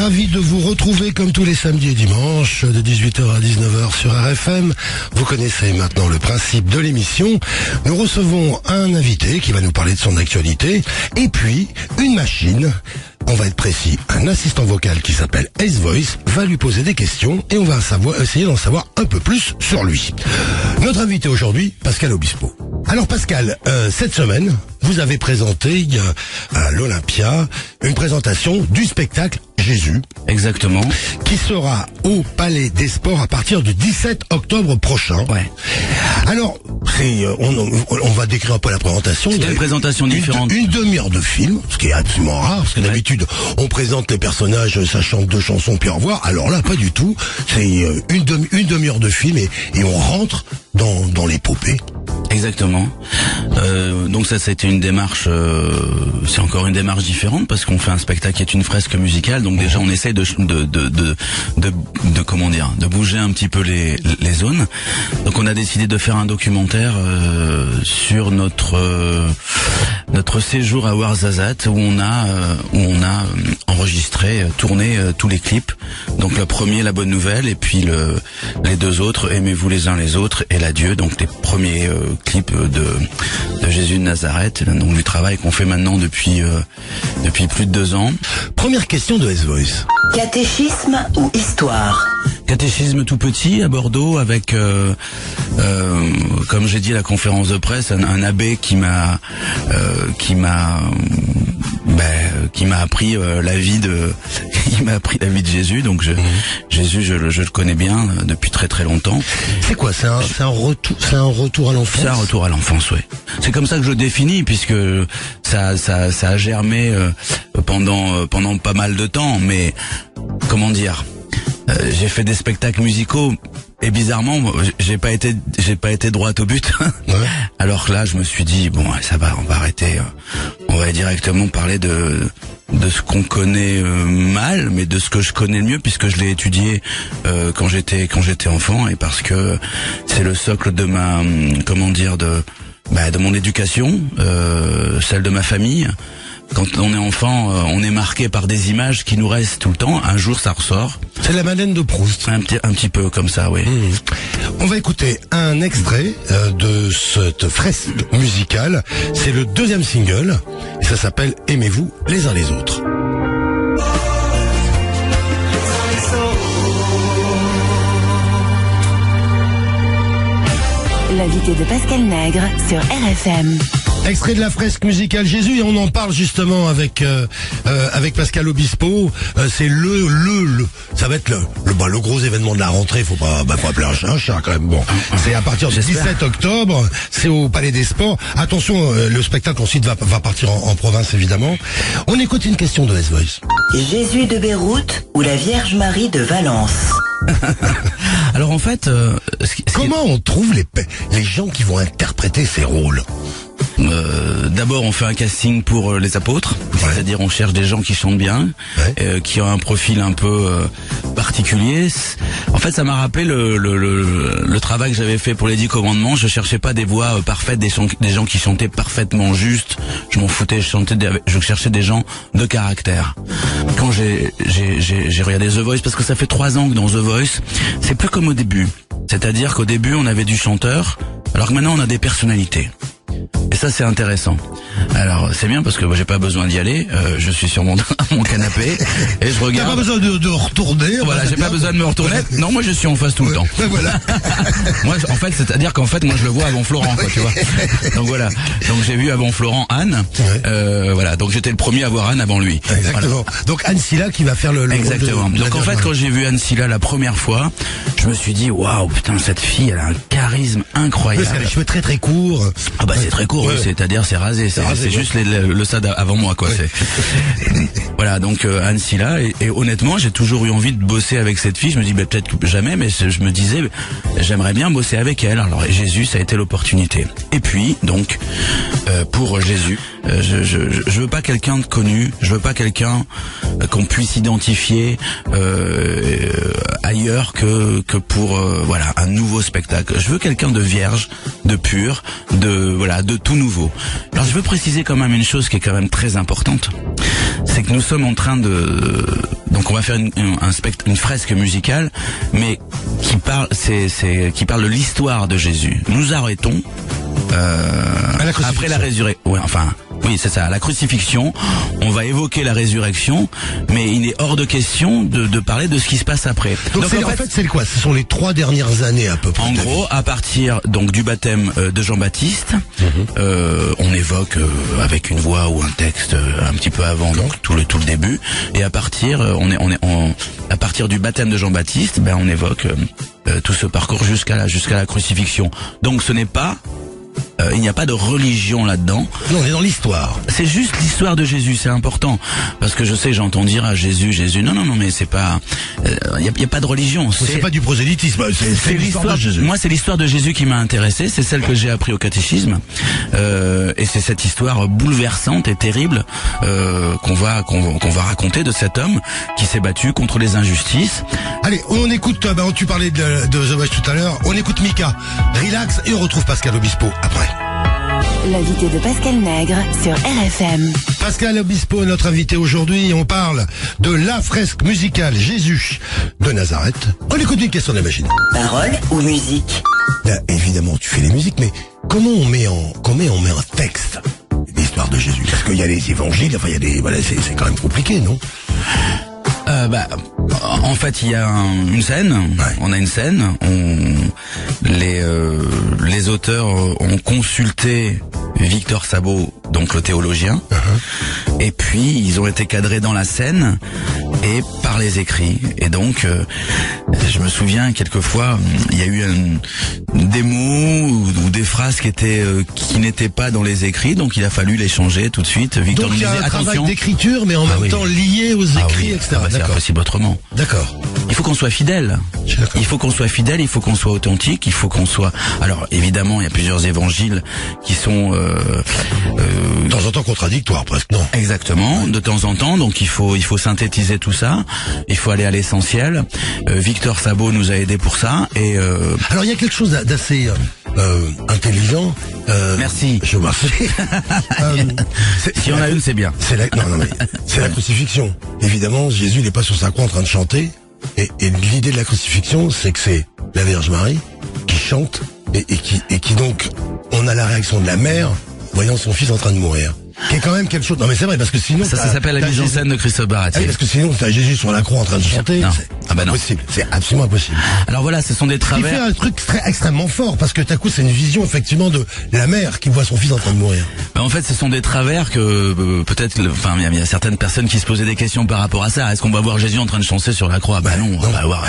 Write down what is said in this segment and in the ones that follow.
have de vous retrouver comme tous les samedis et dimanches de 18h à 19h sur RFM. Vous connaissez maintenant le principe de l'émission. Nous recevons un invité qui va nous parler de son actualité et puis une machine on va être précis, un assistant vocal qui s'appelle Ace Voice va lui poser des questions et on va essayer d'en savoir un peu plus sur lui. Notre invité aujourd'hui, Pascal Obispo. Alors Pascal, euh, cette semaine, vous avez présenté euh, à l'Olympia une présentation du spectacle Jésus. Exactement. Qui sera au Palais des Sports à partir du 17 octobre prochain. Ouais. Alors, c'est, euh, on, on, va décrire un peu la présentation. C'est une présentation différente. Une, demi-heure de film, ce qui est absolument rare, parce que d'habitude, on présente les personnages, ça chante deux chansons, puis au revoir. Alors là, pas du tout. C'est euh, une, demi, une demi-heure de film et, et on rentre dans, dans l'épopée. Exactement. Euh, donc ça, c'était une démarche. Euh, c'est encore une démarche différente parce qu'on fait un spectacle qui est une fresque musicale. Donc déjà, on essaye de de de de, de, comment dire, de bouger un petit peu les les zones. Donc on a décidé de faire un documentaire euh, sur notre euh, notre séjour à Ouarzazate où on a euh, où on a enregistré, tourné tous les clips. Donc le premier, la bonne nouvelle, et puis le les deux autres, aimez-vous les uns les autres et l'adieu. Donc les premiers clip de, de Jésus de Nazareth, donc du travail qu'on fait maintenant depuis euh, depuis plus de deux ans. Première question de S-Voice. Catéchisme ou histoire? Catéchisme tout petit à Bordeaux avec, euh, euh, comme j'ai dit à la conférence de presse, un, abbé qui m'a qui m'a ben, qui m'a appris la vie de il m'a appris la vie de Jésus donc je, mhm. Jésus je, je, le connais bien depuis très très longtemps. C'est quoi C'est un, un retour c'est un retour à l'enfance? C'est un retour à l'enfance, oui. C'est comme ça que je le définis puisque ça ça ça a germé pendant pendant pas mal de temps mais comment dire euh, j'ai fait des spectacles musicaux et bizarrement, j'ai pas été, j'ai pas été droit au but. Alors là, je me suis dit bon, ça va, on va arrêter. Euh, on va directement parler de de ce qu'on connaît euh, mal, mais de ce que je connais le mieux puisque je l'ai étudié quand j'étais quand j'étais enfant et parce que c'est le socle de ma comment dire de bah, de mon éducation, celle de ma famille quand on est enfant, euh, on est marqué par des images qui nous restent tout le temps. Un jour, ça ressort. C'est la Madeleine de Proust. Un petit, un petit peu comme ça, oui. Mmh. On va écouter un extrait euh, de cette fresque musicale. C'est le deuxième single et ça s'appelle Aimez-vous les uns les autres. L'invité de Pascal Nègre sur RFM. Extrait de la fresque musicale Jésus et on en parle justement avec euh, euh, avec Pascal Obispo. Euh, c'est le, le le ça va être le le, bah, le gros événement de la rentrée. Faut pas bah, faut appeler un chat un chat quand même. Bon, c'est à partir du 17 octobre. C'est au Palais des Sports. Attention, le spectacle ensuite va va partir en, province évidemment. On écoute une question de S Voice. Jésus de Beyrouth ou la Vierge Marie de Valence. Alors en fait, comment on trouve les les gens qui vont interpréter ces rôles? Euh, d'abord, on fait un casting pour euh, les apôtres, c'est-à-dire on cherche des gens qui chantent bien, euh, qui ont un profil un peu particulier. En fait, ça m'a rappelé le, le, le, travail que j'avais fait pour les dix commandements. Je cherchais pas des voix parfaites, des, des gens qui chantaient parfaitement juste. Je m'en foutais. Je chantais, je cherchais des gens de caractère. Quand j'ai j'ai regardé The Voice, parce que ça fait trois ans que dans The Voice, c'est plus comme au début. C'est-à-dire qu'au début, on avait du chanteur, alors que maintenant, on a des personnalités. Et ça, c'est intéressant. Alors, c'est bien parce que moi, j'ai pas besoin d'y aller. Euh, je suis sur mon, mon canapé et je regarde. T'as pas besoin de, de retourner. Voilà, j'ai pas besoin de me retourner. Non, moi, je suis en face tout le temps. voilà. moi, en fait, c'est-à-dire qu'en fait, moi, je le vois avant Florent, quoi, tu vois. Donc voilà. Donc j'ai vu avant Florent Anne. Euh, voilà. Donc j'étais le premier à voir Anne avant lui. Exactement. Donc Anne Silla qui va faire le. le Exactement. Donc en fait, quand j'ai vu Anne Silla la première fois, je me suis dit, waouh, putain, cette fille, elle a un charisme incroyable. Parce qu'elle a les cheveux très très courts. Ah bah c'est très court, c'est-à-dire c'est rasé, c'est juste le, stade avant moi quoi. voilà donc euh, Anne Silla et, honnêtement j'ai toujours eu envie de bosser avec cette fille. Je me dis bah, peut-être jamais, mais je me disais j'aimerais bien bosser avec elle. Alors Jésus ça a été l'opportunité. Et puis donc euh, pour Jésus, euh, je, je, je veux pas quelqu'un de connu, je veux pas quelqu'un qu'on puisse identifier ailleurs que que pour voilà un nouveau spectacle. Je veux quelqu'un de vierge, de pur, de voilà de tout nouveau. Alors je veux préciser quand même une chose qui est quand même très importante, c'est que nous sommes en train de donc on va faire une, un spect- une fresque musicale, mais qui parle c'est qui parle de l'histoire de Jésus. Nous arrêtons euh, la après la résurrection. Ouais, enfin. Oui, c'est ça, la crucifixion. On va évoquer la résurrection, mais il est hors de question de, de parler de ce qui se passe après. Donc, en fait, fait, c'est quoi? Ce sont les trois dernières années à peu près. en gros, à partir donc du baptême euh, de Jean-Baptiste, Mhm. euh, on évoque euh, avec une voix ou un texte euh, un petit peu avant donc tout le tout le début, et à partir euh, on est on est on- à partir du baptême de Jean-Baptiste, ben on évoque tout ce parcours jusqu'à la jusqu'à la crucifixion. Donc ce n'est pas euh, il n'y a pas de religion là-dedans. Non, on est dans l'histoire. C'est juste l'histoire de Jésus, c'est important. Parce que je sais, j'entends dire à Jésus, Jésus. Non, non, non, mais c'est pas. Il n'y a, y a pas de religion. C'est pas du prosélytisme, c'est l'histoire de Jésus. Moi, c'est l'histoire de Jésus qui m'a intéressé. C'est celle que j'ai appris au catéchisme, Euh, et c'est cette histoire bouleversante et terrible euh, qu'on va qu'on va raconter de cet homme qui s'est battu contre les injustices. Allez, on écoute, euh, bah, tu parlais de, de The tout à l'heure, on écoute Mika, relax, et on retrouve Pascal Obispo après. L'invité de Pascal Nègre sur RFM. Pascal Obispo, notre invité aujourd'hui, on parle de la fresque musicale Jésus de Nazareth. On écoute une question de la machine. Parole ou musique Là, évidemment, tu fais les musiques, mais comment on met en, comment on met un texte? L'histoire de Jésus Parce qu'il y a les évangiles, enfin il y a des, voilà, c'est c'est quand même compliqué, non? Euh, bah, en fait, il y a un- une scène. On a une scène. On, les euh, les auteurs ont consulté Victor Sabot, donc le théologien, et puis ils ont été cadrés dans la scène et par les écrits. Et donc, euh, je me souviens quelquefois, il y a eu un- des mots ou, ou des phrases qui étaient euh, qui n'étaient pas dans les écrits, donc il a fallu les changer tout de suite. Victor Donc il y a un travail d'écriture, mais en Ah même oui. temps lié aux Ah écrits, oui, etc. ah bah, c'est impossible autrement. D'accord. Il faut qu'on soit fidèle. Il faut qu'on soit fidèle, il faut qu'on soit authentique, il faut qu'on soit. Alors évidemment, il y a plusieurs évangiles qui sont euh, euh, De temps en temps contradictoire, presque, non exactement de temps en temps. Donc il faut il faut synthétiser tout ça. Il faut aller à l'essentiel. Euh, Victor Sabot nous a aidé pour ça et euh, Alors il y a quelque chose d'assez euh, euh, intelligent. euh, Merci. Je remercie. Y en a une, c'est bien. C'est la, non, non, mais la crucifixion. Évidemment, Jésus n'est pas sur sa croix en train de chanter. Et, et l'idée de la crucifixion, c'est que c'est la Vierge Marie qui chante et, et qui, et qui donc, on a la réaction de la mère voyant son fils en train de mourir. Qui est quand même quelque chose. Non, mais c'est vrai parce que sinon. Ça, s'appelle la mise en scène de Christophe Ah Baratier. oui, parce que sinon, t'as Jésus sur la croix en train de chanter. Ah bah non. impossible. C'est absolument impossible. Alors voilà, ce sont des Il fait travers. un truc très extrêmement fort parce que d'un coup, c'est une vision effectivement de la mère qui voit son fils en train de mourir. Ben, en fait, ce sont des travers que euh, peut-être, enfin, il y a- il y, a certaines personnes qui se posaient des questions par rapport à ça. Est-ce qu'on va voir Jésus en train de chanter sur la croix? Bah non, on va voir.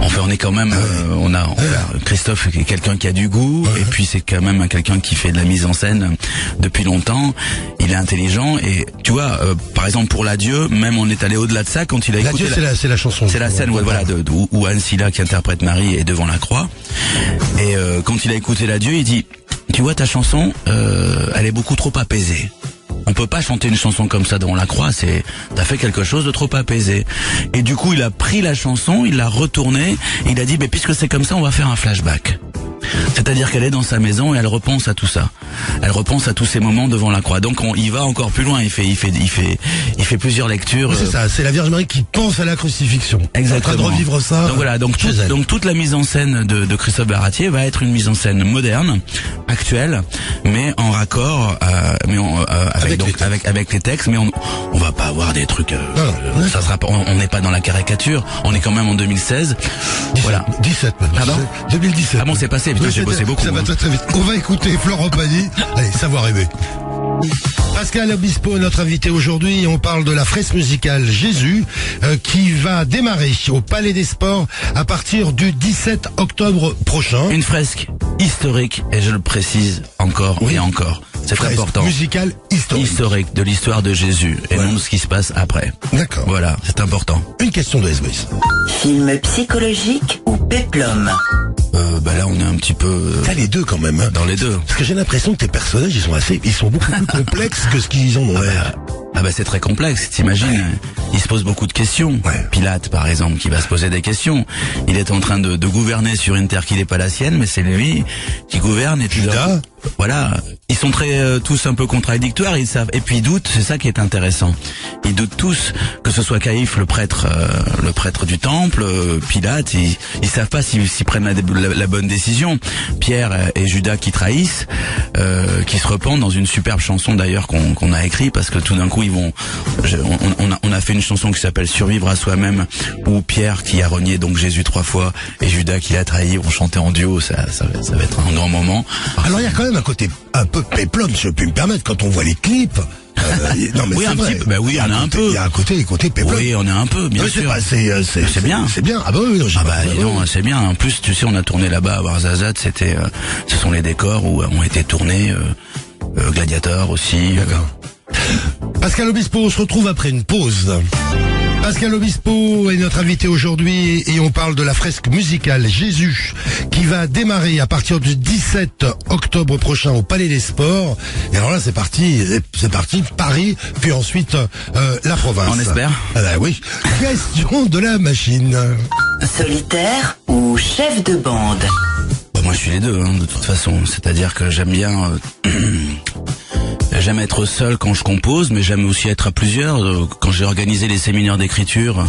En fait, on est quand même, euh, on a, on a- Christophe est quelqu'un qui a du goût, et puis c'est quand même quelqu'un qui fait de la mise en scène depuis longtemps. Il est intelligent et tu vois, euh, par exemple pour l'adieu, même on est allé au-delà de ça quand il a écouté. Dieu, c'est la, c'est la chanson. C'est la scène où, voilà, de, de- où Anne Silla qui interprète Marie est devant la croix. Et euh, quand il a écouté l'adieu, il dit, tu vois ta chanson, euh, elle est beaucoup trop apaisée. On peut pas chanter une chanson comme ça devant la croix, c'est t'as fait quelque chose de trop apaisé. Et du coup, il a pris la chanson, il l'a retournée, et il a dit, mais puisque c'est comme ça, on va faire un flashback. C'est-à-dire qu'elle est dans sa maison et elle repense à tout ça. Elle repense à tous ces moments devant la croix. Donc on y va encore plus loin. Il fait, il fait, il fait, il fait plusieurs lectures. Oui, c'est euh, ça, c'est la Vierge Marie qui pense à la crucifixion. Exactement. En train de revivre ça. Donc voilà, donc, tout- toute la mise en scène de, de Christophe Baratier va être une mise en scène moderne, actuelle, mais en raccord, euh, mais en, euh, avec, Avec les donc avec avec les textes, mais on on va pas avoir des trucs. euh, Non, non, euh, ça sera on on n'est pas dans la caricature. On est quand même en 2016. 17, Voilà. 17 même. Pardon C'est 2017. Ah bon, c'est passé, putain, Oui, j'ai bossé beaucoup, Ça va moi. très très vite. On va écouter Florent Pagny. Allez, savoir aimer. Pascal Obispo, notre invité aujourd'hui, on parle de la fresque musicale Jésus euh, qui va démarrer au Palais des Sports à partir du 17 octobre prochain. Une fresque historique, et je le précise encore Oui. et encore. C'est Fresque important. musicale historique. Historique de l'histoire de Jésus et Voilà. non de ce qui se passe après. D'accord. Voilà, c'est important. Une question de S-Voice. Film psychologique ou péplum Euh, bah là, on est un petit peu euh, T'as les deux quand même. hein. dans les deux. Parce que j'ai l'impression que tes personnages, ils sont assez, ils sont beaucoup plus complexes que ce qu'ils en ont l'air. Ah bah c'est très complexe, t'imagines il se pose beaucoup de questions. Ouais. Pilate, par exemple, qui va se poser des questions. Il est en train de, de gouverner sur une terre qui n'est pas la sienne, mais c'est lui qui gouverne. Et d'un Judas. voilà, ils sont très euh, tous un peu contradictoires. Ils savent, et puis ils doutent. C'est ça qui est intéressant. Ils doutent tous, que ce soit Caïphe, le prêtre, euh, le prêtre du temple, euh, Pilate. Ils, ils savent pas s'ils prennent la, la- la bonne décision. Pierre et Judas qui trahissent, euh, qui se repentent dans une superbe chanson d'ailleurs qu'on qu'on a écrit parce que tout d'un coup ils vont. je- on, on a, on a fait une chanson qui s'appelle Survivre à soi-même où Pierre qui a renié donc Jésus trois fois et Judas qui l'a trahi vont chanter en duo. Ça, ça, va- ça va être un grand moment. Alors il y a quand même un côté un peu péplum, si je puis me permettre, quand on voit les clips. Euh, non mais Oui, un vrai. petit peu. Bah oui, Il y a on a un côté- peu. Il y a un côté, côté péplum. Oui, on est un peu, bien sûr. c'est euh, c'est bien. C'est bien. Ah bah oui, non, Ah bah c'est bien. En plus, tu sais, on a tourné là-bas à Warzazat. C'était, euh, ce sont les décors où ont été tournés euh, Gladiator aussi. D'accord. Pascal Obispo, on se retrouve après une pause. Pascal Obispo est notre invité aujourd'hui et on parle de la fresque musicale Jésus qui va démarrer à partir du 17 octobre prochain au Palais des Sports. Et alors là, c'est parti, c'est parti Paris, puis ensuite euh, la province. On espère. Ah bah oui. Question de la machine. Solitaire ou chef de bande? Bah, moi, je suis les deux, hein, de toute façon. C'est-à-dire que j'aime bien. euh, J'aime être seul quand je compose, mais j'aime aussi être à plusieurs. Euh, Quand j'ai organisé les séminaires d'écriture,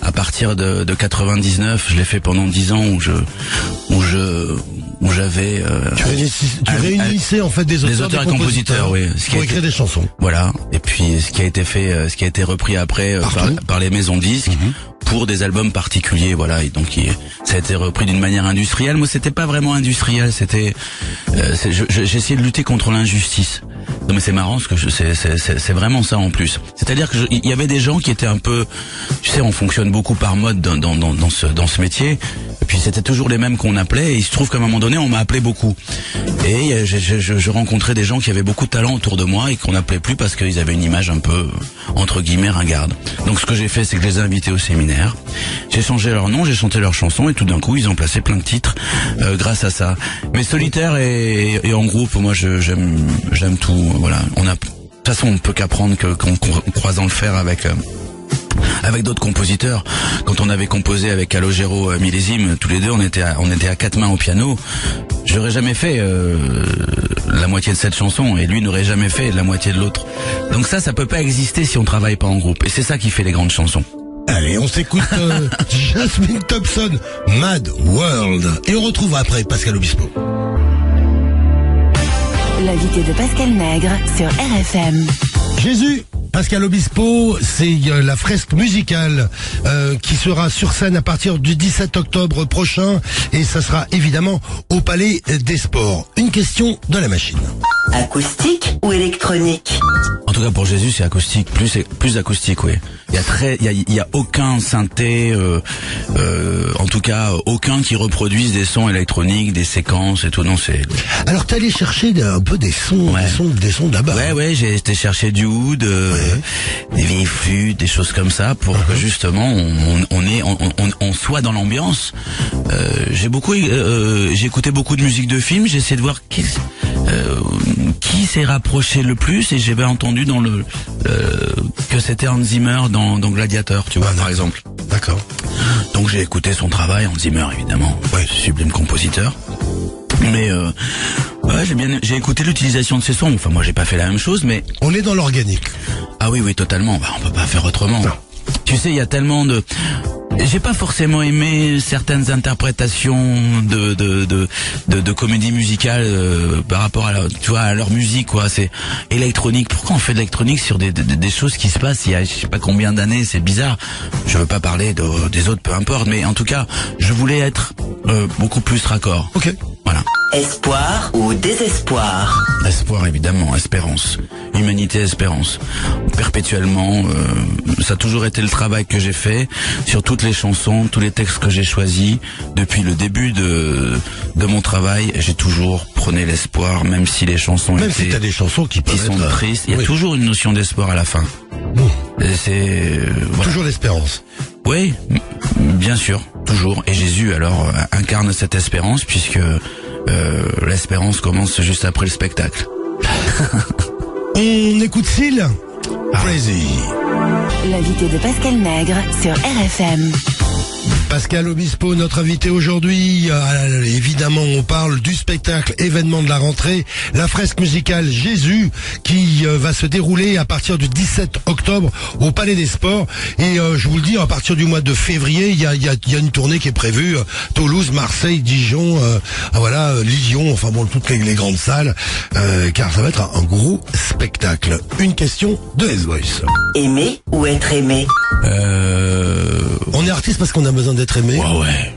à partir de, de 99, je l'ai fait pendant 10 ans où je, où je, où j'avais. euh, Tu, réunissais, tu réunissais en fait des auteurs, des auteurs et compositeurs, oui. Ce qui pour écrire été- des chansons. Voilà. Et puis ce qui a été fait, euh, ce qui a été repris après euh, par, par les maisons de disques pour des albums particuliers. Voilà. Et donc il- ça a été repris d'une manière industrielle. Moi, c'était pas vraiment industriel. C'était, euh, j'ai essayé de lutter contre l'injustice. Non mais c'est marrant ce que c'est, vraiment ça en plus. C'est-à-dire que je- il y avait des gens qui étaient un peu, tu sais, on fonctionne beaucoup par mode dans, dans, dans ce dans ce métier. Et puis c'était toujours les mêmes qu'on appelait. Et il se trouve qu'à un moment donné, on m'a appelé beaucoup. Et euh, je, je, je- je rencontrais des gens qui avaient beaucoup de talent autour de moi et qu'on n'appelait plus parce qu'ils avaient une image un peu entre guillemets ringarde. Donc ce que j'ai fait, c'est que je les ai invités au séminaire. J'ai changé leur nom, j'ai chanté leurs chansons et tout d'un coup, ils ont placé plein de titres euh, grâce à ça. Mais solitaire et, et en groupe, moi, je- j'aime j'aime tout. Voilà, on a de toute façon, on peut qu'apprendre que qu'on dans le fer avec. euh, avec d'autres compositeurs. Quand on avait composé avec Calogero euh, Millésime, tous les deux, on était à, on était à quatre mains au piano. J'aurais jamais fait euh, la moitié de cette chanson et lui n'aurait jamais fait la moitié de l'autre. Donc ça, ça peut pas exister si on travaille pas en groupe. Et c'est ça qui fait les grandes chansons. Allez, on s'écoute euh, Jasmine Thompson, Mad World. Et on retrouve après Pascal Obispo. L'invité de Pascal Nègre sur RFM. Jésus Pascal Obispo, c'est euh, la fresque musicale euh, qui sera sur scène à partir du 17 octobre prochain et ça sera évidemment au Palais des Sports. Une question de la machine. Acoustique ou électronique? En tout cas pour Jésus, c'est acoustique, plus plus acoustique, oui. Il y a très, il y a, il y a aucun synthé, euh, euh, en tout cas aucun qui reproduise des sons électroniques, des séquences et tout. Non, c'est Alors t'es allé chercher un peu des sons, Ouais. des sons, des sons là-bas. Ouais, ouais, j'ai été chercher du oud, euh, des vieilles flûtes, des choses comme ça, pour que justement on, est, on, on, on soit dans l'ambiance. Euh, j'ai beaucoup, euh, j'ai écouté beaucoup de musique de film. J'ai essayé de voir qui, euh, qui s'est rapproché le plus, et j'ai bien entendu dans le euh, que c'était Hans Zimmer dans, dans Gladiator, tu vois, Ah, par d'accord. exemple. D'accord. Donc j'ai écouté son travail, Hans Zimmer évidemment, Ouais. sublime compositeur. Mais euh, ouais, j'ai bien, j'ai écouté l'utilisation de ses sons. Enfin, moi, j'ai pas fait la même chose, mais On est dans l'organique. ah oui, oui, totalement. Bah, on peut pas faire autrement. Non. Tu sais, il y a tellement de. J'ai pas forcément aimé certaines interprétations de de de de, de comédie musicale euh, par rapport à la, tu vois à leur musique quoi. C'est électronique. Pourquoi on fait de l'électronique sur des, des des choses qui se passent il y a je sais pas combien d'années? C'est bizarre. Je veux pas parler de, des autres, peu importe. Mais en tout cas, je voulais être euh, beaucoup plus raccord. Ok. Voilà. Espoir ou désespoir Espoir évidemment, espérance, humanité, espérance. Perpétuellement, euh, ça a toujours été le travail que j'ai fait sur toutes les chansons, tous les textes que j'ai choisis depuis le début de de mon travail. J'ai toujours prôné l'espoir, même si les chansons Même étaient si t'as des chansons qui qui sont être, tristes, il y a oui. toujours une notion d'espoir à la fin. Et C'est euh, voilà. Toujours l'espérance. Oui, bien sûr, toujours. Et Jésus alors euh, incarne cette espérance puisque euh, l'espérance commence juste après le spectacle. On écoute Syl Crazy. L'invité de Pascal Nègre sur RFM. Pascal Obispo, notre invité aujourd'hui. Euh, évidemment, on parle du spectacle événement de la rentrée, la fresque musicale Jésus, qui euh, va se dérouler à partir du 17 octobre au Palais des Sports. Et euh, je vous le dis, à partir du mois de février, il y a, il y a- il y a une tournée qui est prévue. Toulouse, Marseille, Dijon, ah, voilà, Lyon, enfin bon, toutes les, les grandes salles, car ça va être un, un gros spectacle. Une question de S-Voice. Aimer ou être aimé? On est artiste parce qu'on a besoin d'être aimé. Ouais, ouais.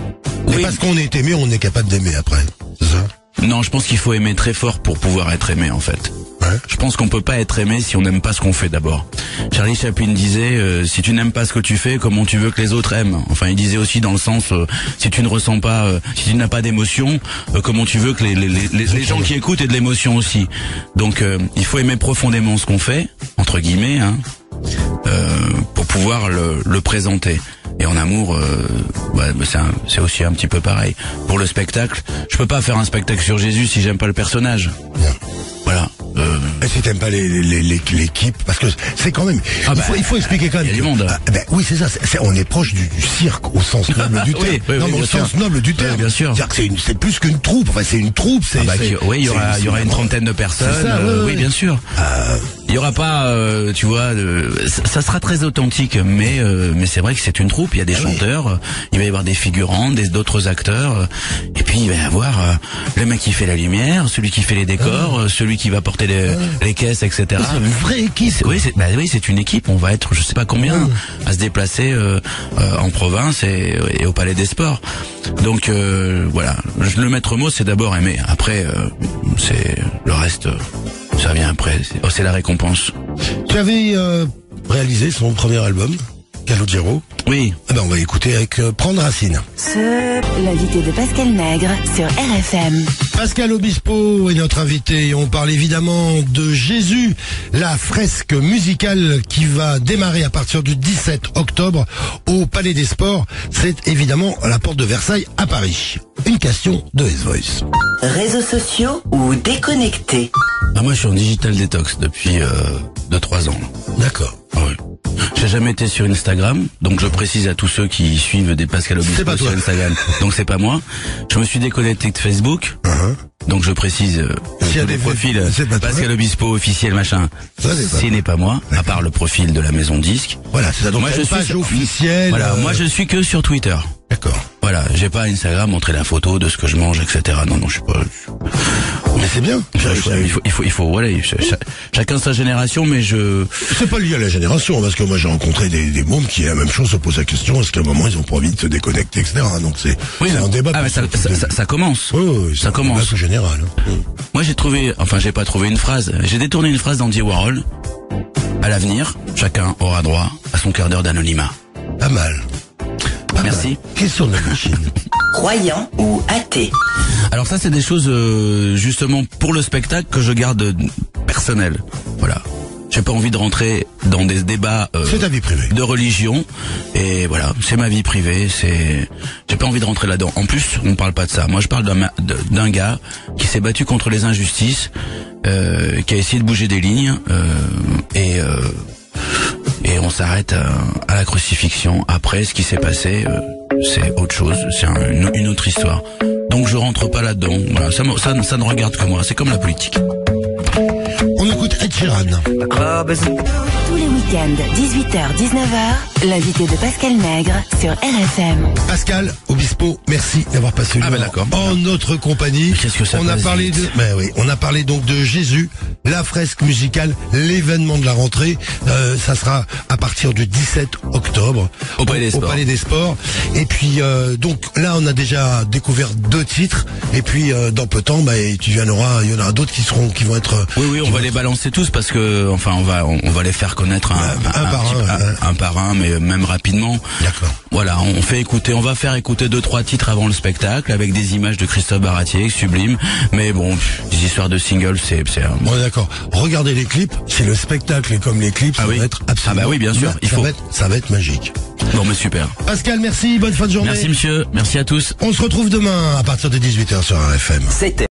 Mais Oui. parce qu'on est aimé, on est capable d'aimer après. C'est ça? Non, je pense qu'il faut aimer très fort pour pouvoir être aimé en fait. Ouais. Je pense qu'on peut pas être aimé si on n'aime pas ce qu'on fait d'abord. Charlie Chaplin disait euh, si tu n'aimes pas ce que tu fais, comment tu veux que les autres aiment? Enfin, il disait aussi dans le sens euh, si tu ne ressens pas, euh, si tu n'as pas d'émotion, euh, comment tu veux que les, les, les, les- les gens qui écoutent aient de l'émotion aussi? Donc, euh, il faut aimer profondément ce qu'on fait entre guillemets, hein, euh, pour pouvoir le, le présenter. Et en amour, euh, ouais, bah, c'est aussi un petit peu pareil. Pour le spectacle, je peux pas faire un spectacle sur Jésus si j'aime pas le personnage. Bien. Voilà. Euh, Et si t'aimes pas les- les- les- l'équipe, parce que c'est quand même, Ah il, bah, faut, il faut expliquer quand même. il y a du monde. Ah, ben oui, c'est ça. on est proche du, du cirque au sens noble du terme. oui, non, oui, mais au sens noble du terme. bien sûr. C'est plus qu'une troupe. Enfin, c'est une troupe. Ah bah, oui, il y aura, y une trentaine de personnes. Ça, euh, oui, bien sûr. Il y aura pas, euh, tu vois, de- ça, ça sera très authentique, mais euh, mais c'est vrai que c'est une troupe. Il y a des Ah chanteurs, il va y avoir des figurants, des d'autres acteurs, et puis il va y avoir euh, le mec qui fait la lumière, celui qui fait les décors, euh, celui qui va porter les, les caisses, etc. Ah. C'est une vraie équipe. C'est- Oui, c'est bah oui, c'est une équipe. On va être, je sais pas combien, à se déplacer euh, euh, en province et, et au Palais des Sports. Donc euh, voilà, le maître mot, c'est d'abord aimer. Après, euh, c'est le reste, ça vient après. C'est oh, c'est la récompense. Tu avais euh, réalisé son premier album, Calogero. Oui. Eh ben, on va écouter avec euh, Prendre Racine. L'invité de Pascal Nègre sur RFM. Pascal Obispo est notre invité. On parle évidemment de Jésus, la fresque musicale qui va démarrer à partir du 17 octobre au Palais des Sports. C'est évidemment à la porte de Versailles à Paris. Une question de S-Voice. Réseaux sociaux ou déconnecté Ah, moi, je suis en digital détox depuis 2-3 ans. D'accord. J'ai jamais été sur Instagram, donc je précise à tous ceux qui suivent des Pascal Obispo pas sur toi. Instagram. Donc c'est pas moi. Je me suis déconnecté de Facebook. Donc je précise euh, S'il y a des le profil c'est pas toi. Pascal Obispo officiel machin. Ce n'est pas moi, à part le profil de la maison disque. Voilà, c'est ça. Donc, Moi, je suis page sur- officielle. Voilà, euh, moi je suis que sur Twitter. D'accord. Voilà, j'ai pas Instagram montrer la photo de ce que je mange, etc. Non, non, je suis pas. Mais c'est bien. je- je- il faut, il faut, il faut, voilà, ch- ch- chacun sa génération, mais je. C'est pas lié à la génération, parce que moi j'ai rencontré des, des mômes qui la même chose se posent la question, est-ce qu'à un moment ils ont pas envie de se déconnecter, etc. Donc c'est non. un débat. Ah, mais ça, ça, ça- ça commence. Oui, oui, oui, c'est ça un commence. débat général. hein. Moi, j'ai trouvé, enfin, j'ai pas trouvé une phrase. J'ai détourné une phrase d'Andy Warhol. À l'avenir, chacun aura droit à son quart d'heure d'anonymat. Pas mal. Merci. Question de la machine. Croyant ou athée Alors ça, c'est des choses euh, justement pour le spectacle que je garde personnel. Voilà. J'ai pas envie de rentrer dans des débats euh, C'est ta vie privée. de religion et voilà, c'est ma vie privée. C'est, j'ai pas envie de rentrer là-dedans. En plus, on parle pas de ça. Moi, je parle d'un ma- de- d'un gars qui s'est battu contre les injustices, euh, qui a essayé de bouger des lignes euh, et euh, et on s'arrête à, à la crucifixion. Après, ce qui s'est passé, euh, c'est autre chose, c'est un- une, autre histoire. Donc je rentre pas là-dedans. Ça, ça ne regarde que moi. C'est comme la politique. Écoute Ed Sheeran. Tous les week-ends, 18h-19h, l'invité de Pascal Nègre sur RFM. Pascal Obispo, merci d'avoir passé une Ah ben heure en notre compagnie. Qu'est-ce que ça On a parlé de, ben oui, on a parlé donc de Jésus, la fresque musicale, l'événement de la rentrée. Euh, ça sera à partir du 17 octobre Au Palais des Sports. Palais des Sports. Et puis euh, donc là, on a déjà découvert deux titres. Et puis euh, dans peu de temps, bah, tu y en aura, il y en aura d'autres qui seront, qui vont être. Oui, oui, on va les être- balancer tous parce que, enfin, on va, on, on va les faire connaître un, Un- un par petit- un, ouais. un par un, mais même rapidement. D'accord. Voilà, on fait écouter, on va faire écouter deux trois titres avant le spectacle avec des images de Christophe Baratier, sublime. Mais bon, pff, des histoires de singles, c'est, c'est. un- Bon d'accord. Regardez les clips, c'est le spectacle et comme les clips, Ah ça oui. va être absolument. Ah bah oui, bien sûr, il ça faut. va être, ça va être magique. Bon, mais super. Pascal, merci, bonne fin de journée. Merci monsieur, merci à tous. On se retrouve demain à partir de 18h sur RFM. C'était